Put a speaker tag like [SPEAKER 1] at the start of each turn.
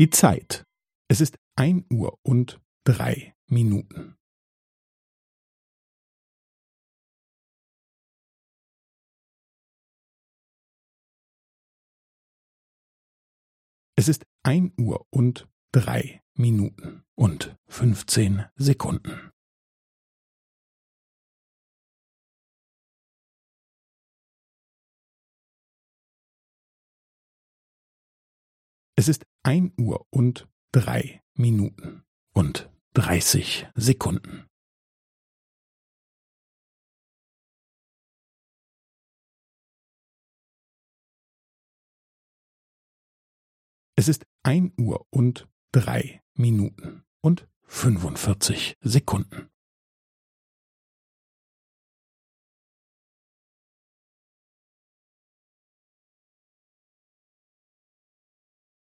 [SPEAKER 1] Die Zeit. Es ist ein Uhr und drei Minuten. Es ist ein Uhr und drei Minuten und fünfzehn Sekunden. Es ist ein Uhr und drei Minuten und dreißig Sekunden. Es ist ein Uhr und drei Minuten und fünfundvierzig Sekunden.